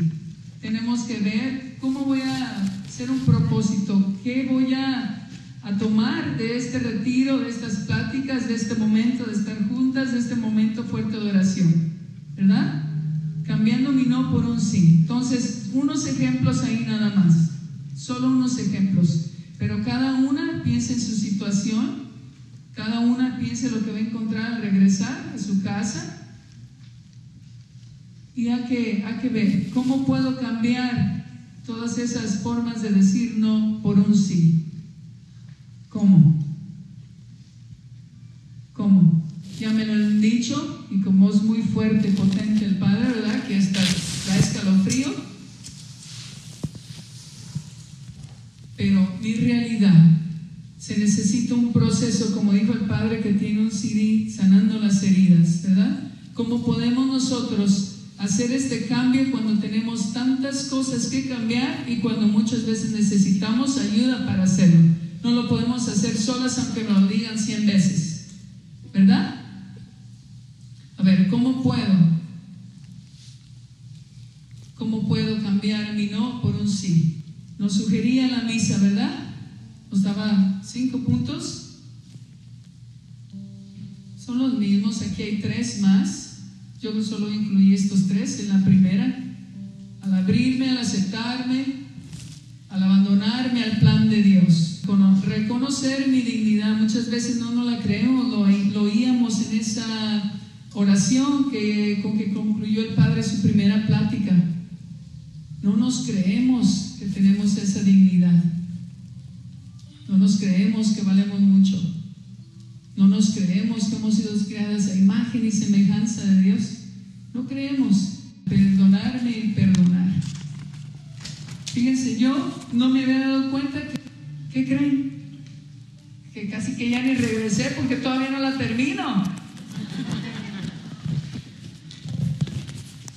Tenemos que ver cómo voy a hacer un propósito, qué voy a, a tomar de este retiro, de estas pláticas, de este momento de estar juntas, de este momento fuerte de oración. ¿Verdad? cambiando mi no por un sí. Entonces, unos ejemplos ahí nada más, solo unos ejemplos, pero cada una piensa en su situación, cada una piensa lo que va a encontrar al regresar a su casa y hay que, hay que ver cómo puedo cambiar todas esas formas de decir no por un sí. ¿Cómo? ¿Cómo? Ya me lo han dicho y como es muy fuerte, potente el Padre, ¿verdad? Que está, da escalofrío. Pero mi realidad, se necesita un proceso, como dijo el Padre que tiene un CD, sanando las heridas, ¿verdad? ¿Cómo podemos nosotros hacer este cambio cuando tenemos tantas cosas que cambiar y cuando muchas veces necesitamos ayuda para hacerlo? No lo podemos hacer solas aunque nos lo digan 100 veces, ¿verdad? A ver, ¿cómo puedo? ¿Cómo puedo cambiar mi no por un sí? Nos sugería la misa, ¿verdad? Nos daba cinco puntos. Son los mismos, aquí hay tres más. Yo solo incluí estos tres en la primera. Al abrirme, al aceptarme, al abandonarme al plan de Dios. Reconocer mi dignidad. Muchas veces no nos la creemos, lo, lo oíamos en esa oración que, con que concluyó el Padre su primera plática. No nos creemos que tenemos esa dignidad. No nos creemos que valemos mucho. No nos creemos que hemos sido creadas a imagen y semejanza de Dios. No creemos. Perdonarme y perdonar. Fíjense, yo no me había dado cuenta ¿qué creen? Que casi que ya ni regresé porque todavía no la termino.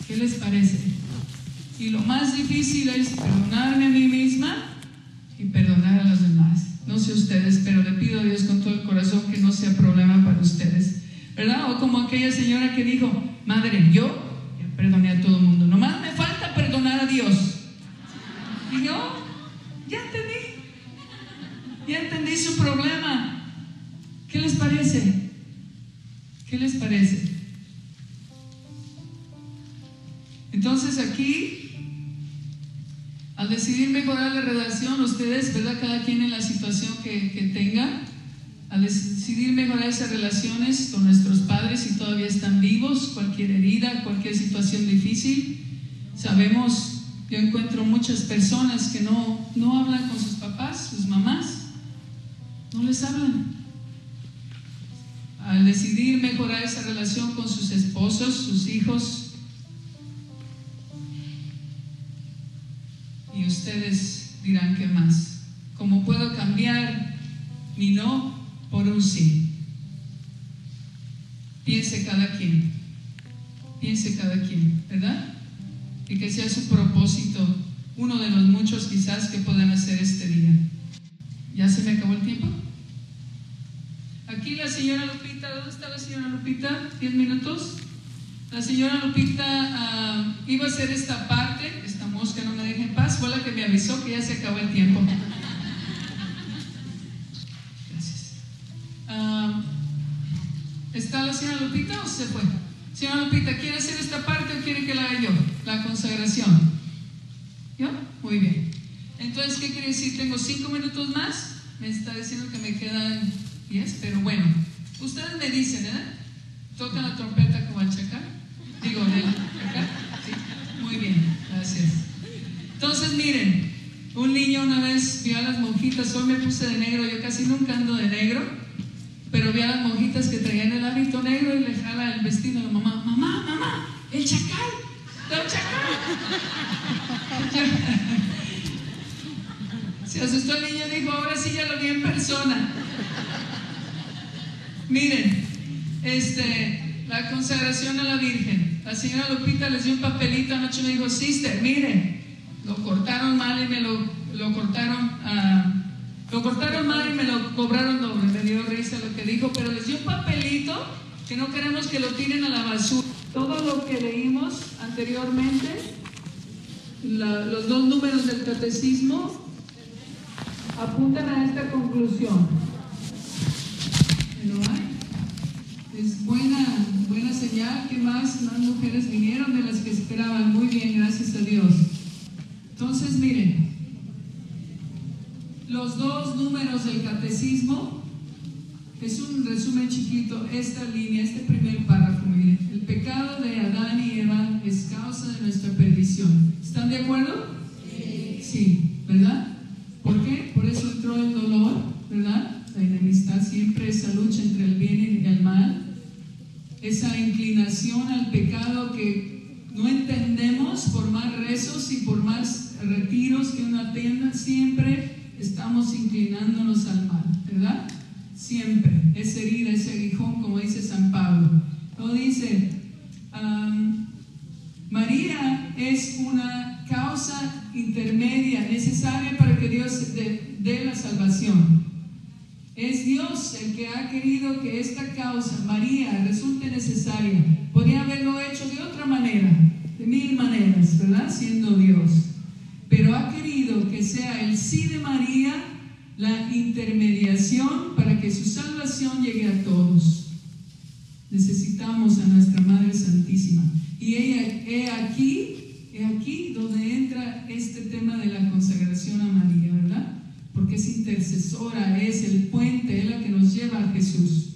¿Qué les parece? Y lo más difícil es perdonarme a mí misma y perdonar a los demás. No sé ustedes, pero le pido a Dios con todo el corazón que no no sea problema para ustedes. ¿Verdad? O como aquella señora que dijo, madre, yo ya perdoné a todo el mundo, nomás me falta perdonar a Dios. Y yo, ya entendí, ya entendí su problema. ¿Qué les parece? ¿Qué les parece? Entonces aquí, al decidir mejorar la relación, ustedes, ¿verdad? Cada quien en la situación que, que tenga, al decidir mejorar esas relaciones con nuestros padres si todavía están vivos, cualquier herida, cualquier situación difícil, sabemos, yo encuentro muchas personas que no, no hablan con sus papás, sus mamás, no les hablan. Al decidir mejorar esa relación con sus esposos, sus hijos, y ustedes dirán qué más. ¿Cómo puedo cambiar mi no por un sí? Piense cada quien, piense cada quien, ¿verdad? Y que sea su propósito, uno de los muchos quizás que puedan hacer este día. ¿Ya se me acabó el tiempo? La señora Lupita, ¿dónde está la señora Lupita? ¿Diez minutos? La señora Lupita uh, iba a hacer esta parte, esta mosca no me deja en paz, fue la que me avisó que ya se acabó el tiempo. Gracias. Uh, ¿Está la señora Lupita o se fue? Señora Lupita, ¿quiere hacer esta parte o quiere que la haga yo? La consagración. ¿Yo? Muy bien. Entonces, ¿qué quiere decir? Tengo cinco minutos más. Me está diciendo que me quedan diez, pero bueno. Ustedes me dicen, ¿eh? ¿Tocan la trompeta como el chacal? Digo, el chacal. Sí. Muy bien, gracias. Entonces, miren, un niño una vez vio a las monjitas, hoy me puse de negro, yo casi nunca ando de negro, pero vi a las monjitas que traían el hábito negro y le jala el vestido a la mamá, mamá, mamá, el chacal, el chacal. *laughs* Se asustó el niño y dijo, ahora sí ya lo vi en persona. Miren, este, la consagración a la Virgen. La señora Lupita les dio un papelito anoche y me dijo, sister, miren, lo cortaron mal y me lo, lo cortaron, uh, lo cortaron mal y me lo cobraron doble. Me dio risa lo que dijo, pero les dio un papelito que no queremos que lo tiren a la basura. Todo lo que leímos anteriormente, los dos números del catecismo, apuntan a esta conclusión. ¿No hay? Es buena, buena señal que más, más mujeres vinieron de las que esperaban. Muy bien, gracias a Dios. Entonces, miren, los dos números del catecismo es un resumen chiquito. Esta línea, este primer párrafo, miren. El pecado de Adán y Eva es causa de nuestra perdición. ¿Están de acuerdo? Sí. Sí, ¿verdad? ¿Por qué? Por eso entró el dolor, ¿verdad? La enemistad siempre, esa entre el bien y el mal esa inclinación al pecado que no entendemos por más rezos y por más retiros que uno atienda, siempre estamos inclinándonos al mal, ¿verdad? Siempre, esa herida, ese aguijón, como dice San Pablo. Lo dice, María es una causa intermedia necesaria para que Dios dé la salvación. Es Dios el que ha querido que esta causa, María, resulte necesaria. Podría haberlo hecho de otra manera, de mil maneras, ¿verdad? Siendo Dios. Pero ha querido que sea el sí de María la intermediación para que su salvación llegue a todos. Necesitamos a nuestra Madre Santísima. Y ella, he aquí, he aquí donde entra este tema de la consagración a María, ¿verdad? porque es intercesora, es el puente, es la que nos lleva a Jesús.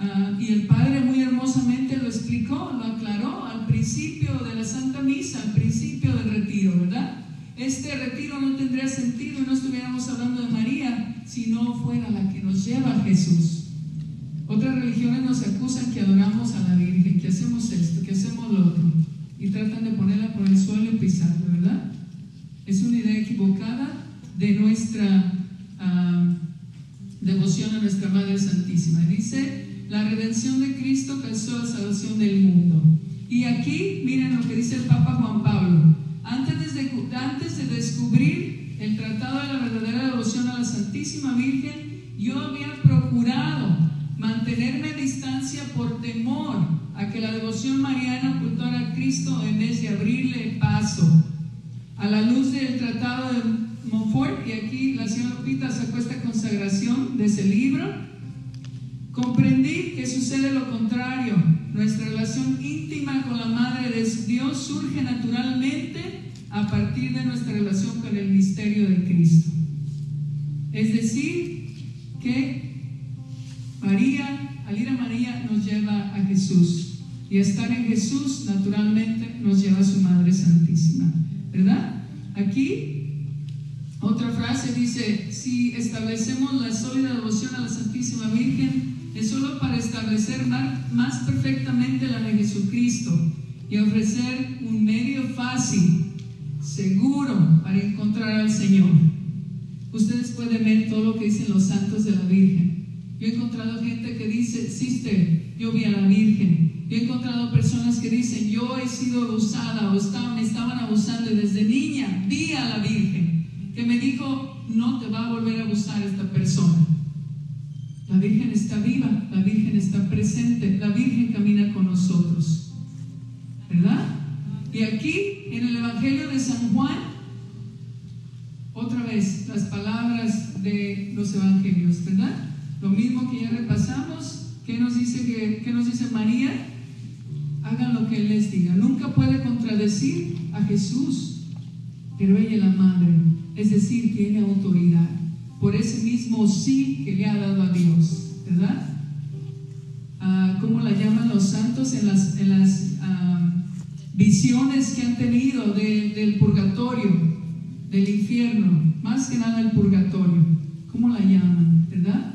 Uh, y el Padre muy hermosamente lo explicó, lo aclaró al principio de la Santa Misa, al principio del retiro, ¿verdad? Este retiro no tendría sentido no estuviéramos hablando de María si no fuera la que nos lleva a Jesús. Otras religiones nos acusan que adoramos a la Virgen, que hacemos esto, que hacemos lo otro, y tratan de ponerla por el suelo y pisarla, ¿verdad? Es una idea equivocada de nuestra nuestra Madre Santísima. Dice, la redención de Cristo causó la salvación del mundo. Y aquí, miren lo que dice el Papa Juan Pablo. Antes de, antes de descubrir el tratado de la verdadera devoción a la Santísima Virgen, yo había procurado mantenerme a distancia por temor a que la devoción mariana ocultara a Cristo en vez de abrirle paso. A la luz del tratado de y aquí la señora Lupita sacó esta consagración de ese libro, comprendí que sucede lo contrario. Nuestra relación íntima con la Madre de Dios surge naturalmente a partir de nuestra relación con el misterio de Cristo. Es decir, que María, al ir a María, nos lleva a Jesús. Y estar en Jesús, naturalmente, nos lleva a su Madre Santísima. ¿Verdad? Aquí, frase dice, si establecemos la sólida devoción a la Santísima Virgen, es solo para establecer más perfectamente la de Jesucristo y ofrecer un medio fácil, seguro, para encontrar al Señor. Ustedes pueden ver todo lo que dicen los santos de la Virgen. Yo he encontrado gente que dice, sister, yo vi a la Virgen. Yo he encontrado personas que dicen, yo he sido abusada o me estaban abusando y desde niña vi a la Virgen que me dijo, no te va a volver a abusar esta persona. La Virgen está viva, la Virgen está presente, la Virgen camina con nosotros. ¿Verdad? Y aquí, en el Evangelio de San Juan, otra vez, las palabras de los Evangelios, ¿verdad? Lo mismo que ya repasamos, ¿qué nos dice, que, qué nos dice María? Hagan lo que Él les diga. Nunca puede contradecir a Jesús, pero ella es la madre, es decir, tiene autoridad por ese mismo sí que le ha dado a Dios, ¿verdad? Ah, ¿Cómo la llaman los santos en las, ah, visiones que han tenido del purgatorio, del infierno? Más que nada el purgatorio. ¿Cómo la llaman? ¿Verdad?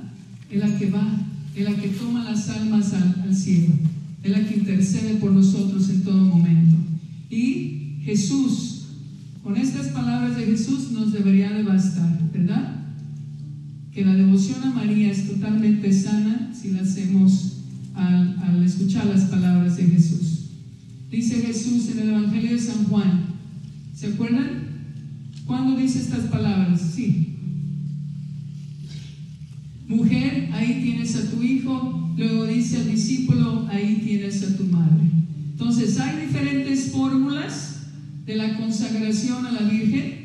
Es la que va, es la que toma las almas al, al cielo, es la que intercede por nosotros en todo momento. Y Jesús, con estas palabras de Jesús nos debería de bastar, ¿verdad? que la devoción a María es totalmente sana si la hacemos al, escuchar las palabras de Jesús. Dice Jesús en el Evangelio de San Juan, ¿se acuerdan? ¿Cuándo dice estas palabras? Sí. Mujer, ahí tienes a tu hijo, luego dice al discípulo, ahí tienes a tu madre. Entonces, hay diferentes fórmulas de la consagración a la Virgen.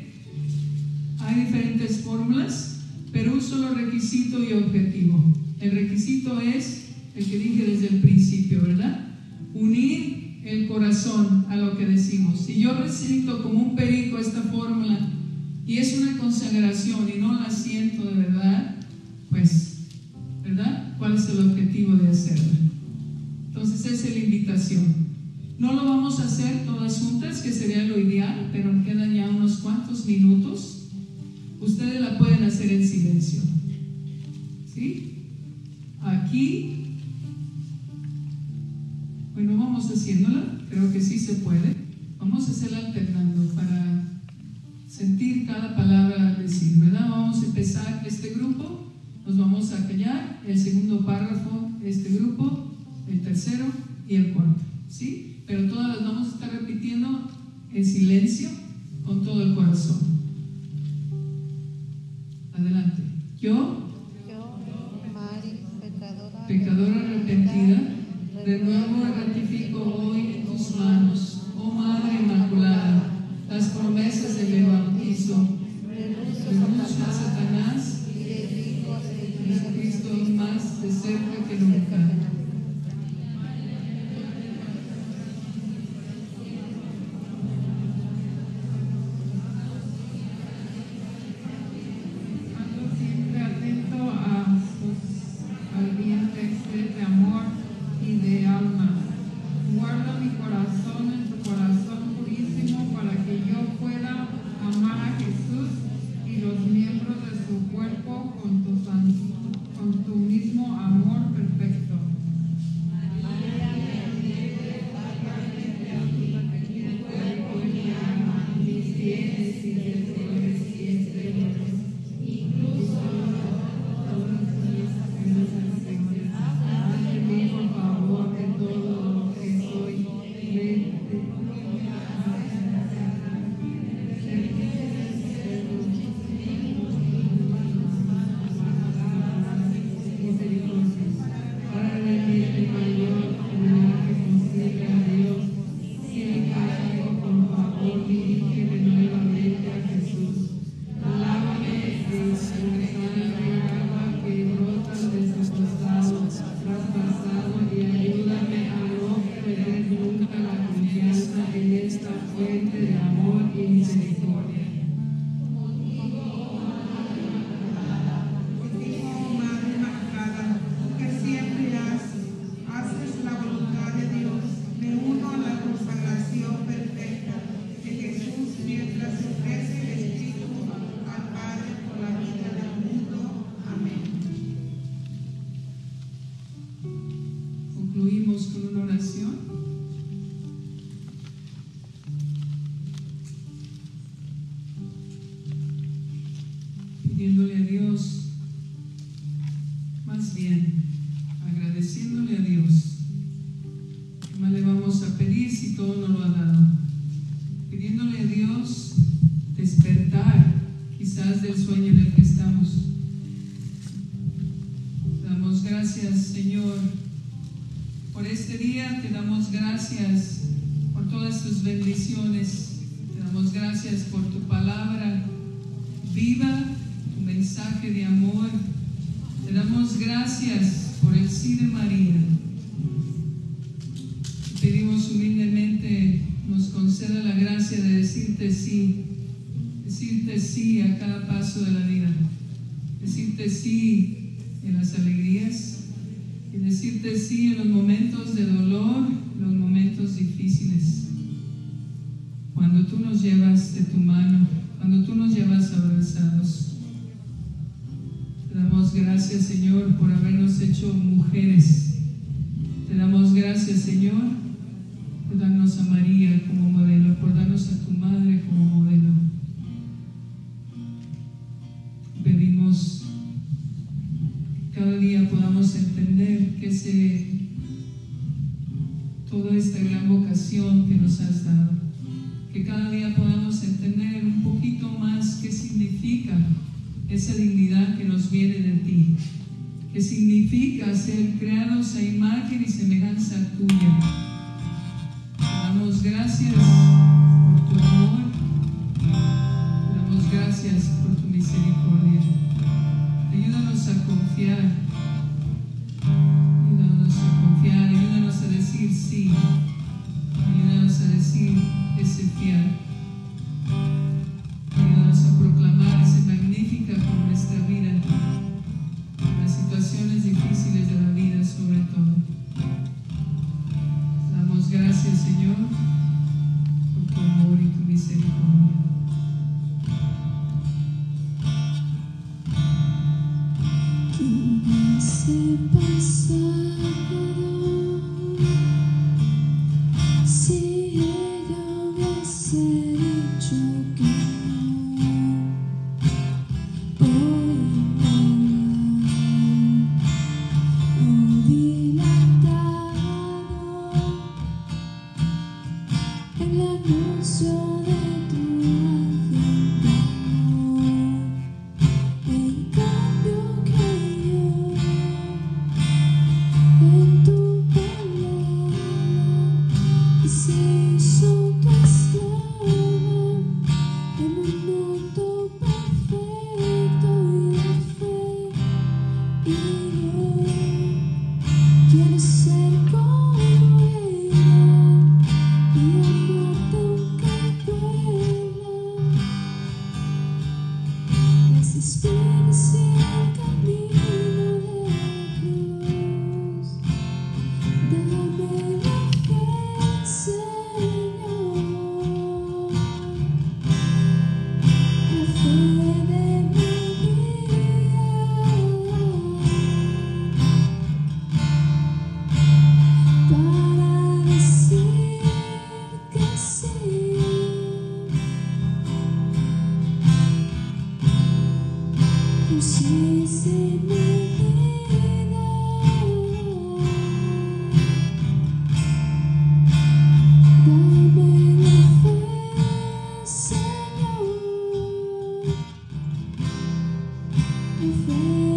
Hay diferentes fórmulas pero un solo requisito y objetivo. El requisito es el que dije desde el principio, ¿verdad? Unir el corazón a lo que decimos. Si yo recito como un perico esta fórmula y es una consagración y no la siento de verdad, pues, ¿verdad? ¿Cuál es el objetivo de hacerla? Entonces esa es la invitación. No lo vamos a hacer todas juntas, que sería lo ideal, pero quedan ya unos cuantos minutos ustedes la pueden hacer en silencio. ¿Sí? Aquí, bueno, vamos haciéndola, creo que sí se puede. Vamos a hacerla alternando para sentir cada palabra decir, ¿verdad? Vamos a empezar este grupo, nos vamos a callar, el segundo párrafo, este grupo, el tercero y el cuarto, ¿sí? Pero todas las vamos a estar repitiendo en silencio con todo el corazón. Por este día. Te damos gracias por todas tus bendiciones. Te damos gracias por tu palabra viva, tu mensaje de amor. Te damos gracias por el sí de María. Pedimos humildemente nos conceda la gracia de decirte sí, decirte sí a cada paso de la vida, decirte sí en las alegrías decirte sí en los momentos de dolor, los momentos difíciles. Cuando tú nos llevas de tu mano, cuando tú nos llevas abrazados. Te damos gracias, Señor, por habernos hecho mujeres. Te damos gracias, Señor, por darnos a María has dado, que cada día podamos entender un poquito más qué significa esa dignidad que nos viene de ti, qué significa ser creados a imagen y semejanza tuya. Te damos gracias por tu amor, te damos gracias por tu misericordia. Ayúdanos a confiar, La fe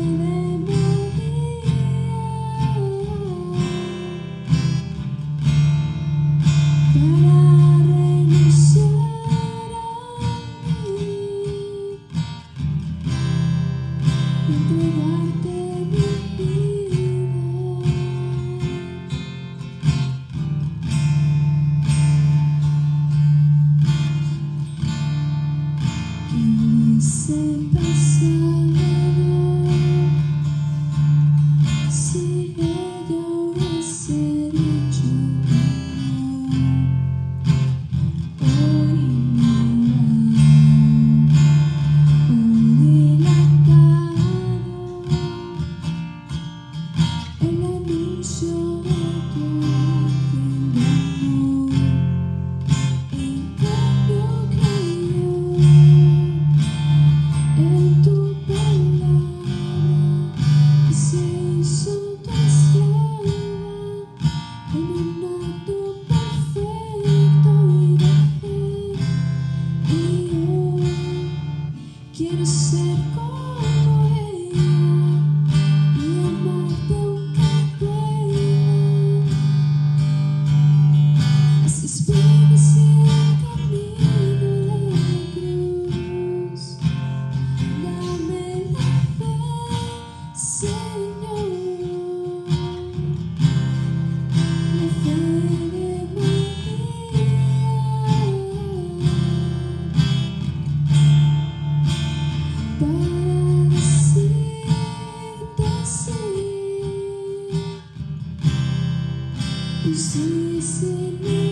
un sí sin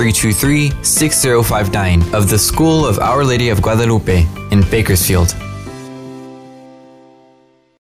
323 6059 of the School of Our Lady of Guadalupe in Bakersfield.